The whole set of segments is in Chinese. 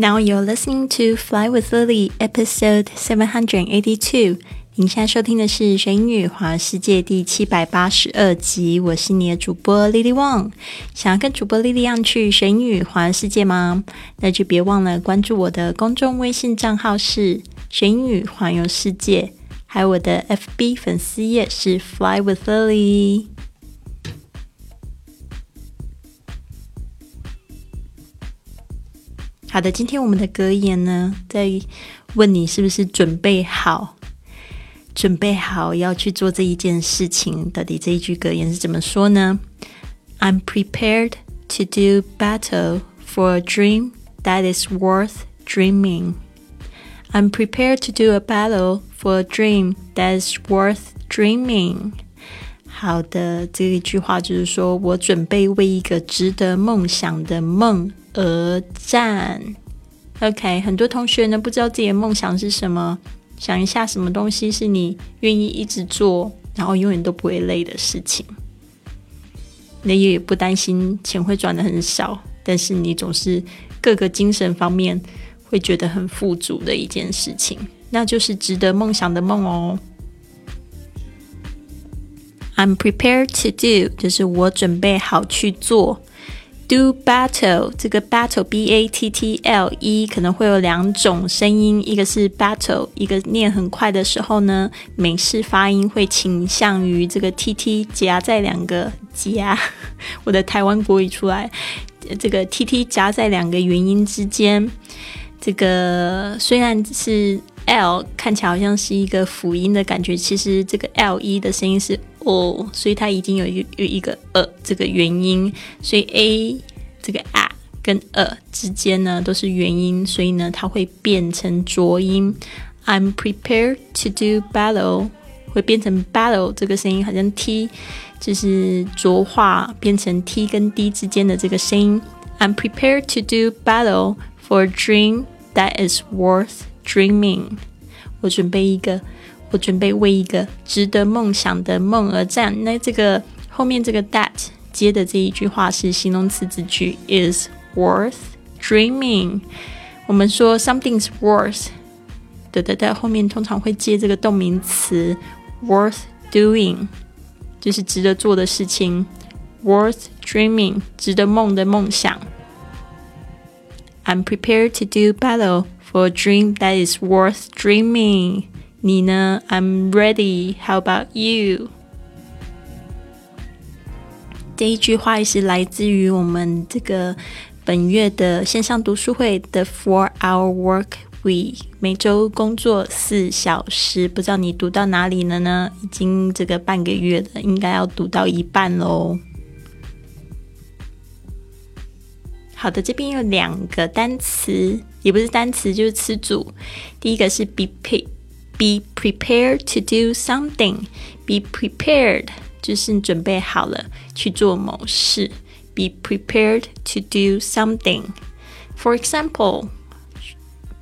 Now you're listening to Fly with Lily, episode seven hundred eighty-two. 您现在收听的是《学英语环游世界》第七百八十二集。我是你的主播 Lily Wang。想要跟主播 Lily 一样去学英语环游世界吗？那就别忘了关注我的公众微信账号是“学英语环游世界”，还有我的 FB 粉丝页是 Fly with Lily。好的，今天我们的格言呢，在问你是不是准备好，准备好要去做这一件事情。到底这一句格言是怎么说呢？I'm prepared to do battle for a dream that is worth dreaming. I'm prepared to do a battle for a dream that is worth dreaming. 好的，这一句话就是说我准备为一个值得梦想的梦。 而战，OK，很多同学呢不知道自己的梦想是什么，想一下什么东西是你愿意一直做，然后永远都不会累的事情。你也不担心钱会赚的很少，但是你总是各个精神方面会觉得很富足的一件事情，那就是值得梦想的梦哦。I'm prepared to do，就是我准备好去做。Do battle 这个 battle b a t t l e 可能会有两种声音，一个是 battle，一个念很快的时候呢，美式发音会倾向于这个 t t 夹在两个夹，我的台湾国语出来，这个 t t 夹在两个元音之间，这个虽然是 l 看起来好像是一个辅音的感觉，其实这个 l e 的声音是。哦，所以它已经有一有一个呃这个元音，所以 a 这个啊跟呃之间呢都是元音，所以呢它会变成浊音。I'm prepared to do battle，会变成 battle 这个声音，好像 t 就是浊化变成 t 跟 d 之间的这个声音。I'm prepared to do battle for a dream that is worth dreaming。我准备一个。我准备为一个值得梦想的梦而战。那这个后面这个 that 接的这一句话是形容词子句，is worth dreaming。我们说 something's worth，对对对，后面通常会接这个动名词 worth doing，就是值得做的事情。worth dreaming，值得梦的梦想。I'm prepared to do battle for a dream that is worth dreaming. 你呢？I'm ready. How about you？这一句话也是来自于我们这个本月的线上读书会的 Four Hour Work Week，每周工作四小时。不知道你读到哪里了呢？已经这个半个月了，应该要读到一半喽。好的，这边有两个单词，也不是单词，就是词组。第一个是 be paid。Be prepared to do something. Be prepared 就是准备好了去做某事。Be prepared to do something. For example，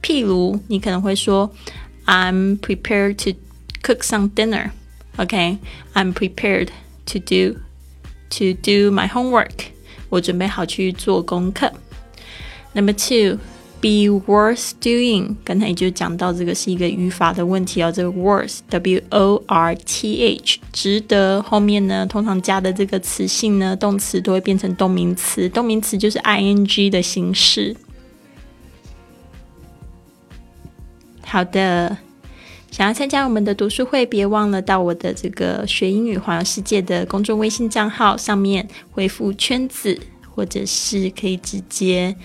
譬如你可能会说，I'm prepared to cook some dinner. Okay, I'm prepared to do to do my homework. 我准备好去做功课。Number two. Be worth doing，刚才就讲到这个是一个语法的问题哦。这个 worth，w o r t h，值得后面呢，通常加的这个词性呢，动词都会变成动名词，动名词就是 i n g 的形式。好的，想要参加我们的读书会，别忘了到我的这个学英语环游世界的公众微信账号上面回复圈子，或者是可以直接。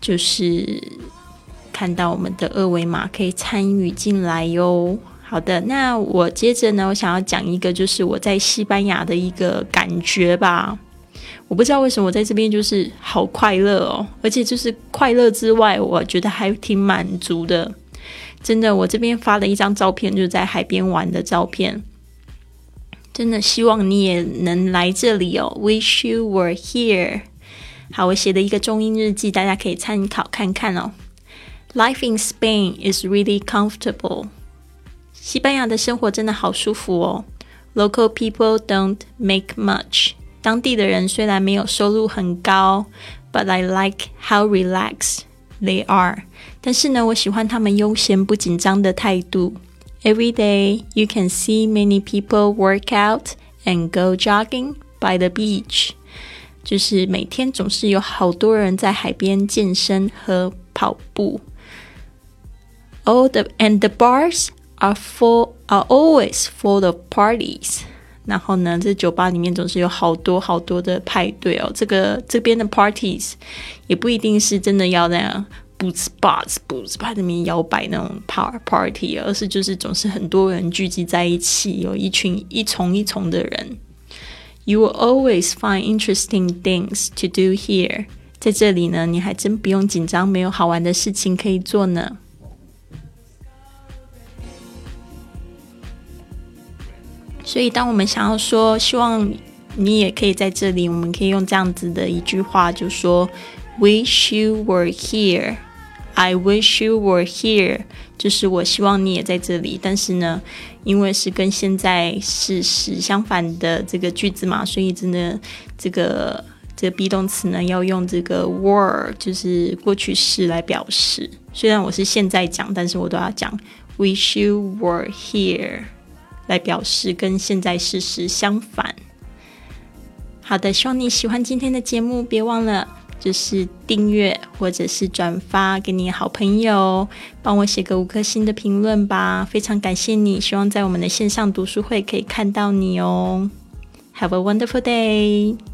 就是看到我们的二维码可以参与进来哟。好的，那我接着呢，我想要讲一个，就是我在西班牙的一个感觉吧。我不知道为什么我在这边就是好快乐哦，而且就是快乐之外，我觉得还挺满足的。真的，我这边发了一张照片，就是在海边玩的照片。真的希望你也能来这里哦。Wish you were here. 好，我写的一个中英日记，大家可以参考看看哦。Life in Spain is really comfortable。西班牙的生活真的好舒服哦。Local people don't make much。当地的人虽然没有收入很高，but I like how relaxed They are，但是呢，我喜欢他们悠闲不紧张的态度。Every day you can see many people work out and go jogging by the beach， 就是每天总是有好多人在海边健身和跑步。All the and the bars are full are always full of parties。然后呢，这酒吧里面总是有好多好多的派对哦。这个这边的 parties 也不一定是真的要那样 boots bars boots 在里面摇摆那种 par party，而是就是总是很多人聚集在一起，有一群一丛一丛的人。You will always find interesting things to do here。在这里呢，你还真不用紧张，没有好玩的事情可以做呢。所以，当我们想要说希望你也可以在这里，我们可以用这样子的一句话，就说 “Wish you were here”。 I wish you were here，就是我希望你也在这里。但是呢，因为是跟现在事实相反的这个句子嘛，所以真的这个这个 be 动词呢要用这个 were，就是过去式来表示。虽然我是现在讲，但是我都要讲 wish you were here。来表示跟现在事实相反。好的，希望你喜欢今天的节目，别忘了就是订阅或者是转发给你好朋友，帮我写个五颗星的评论吧，非常感谢你。希望在我们的线上读书会可以看到你哦。Have a wonderful day.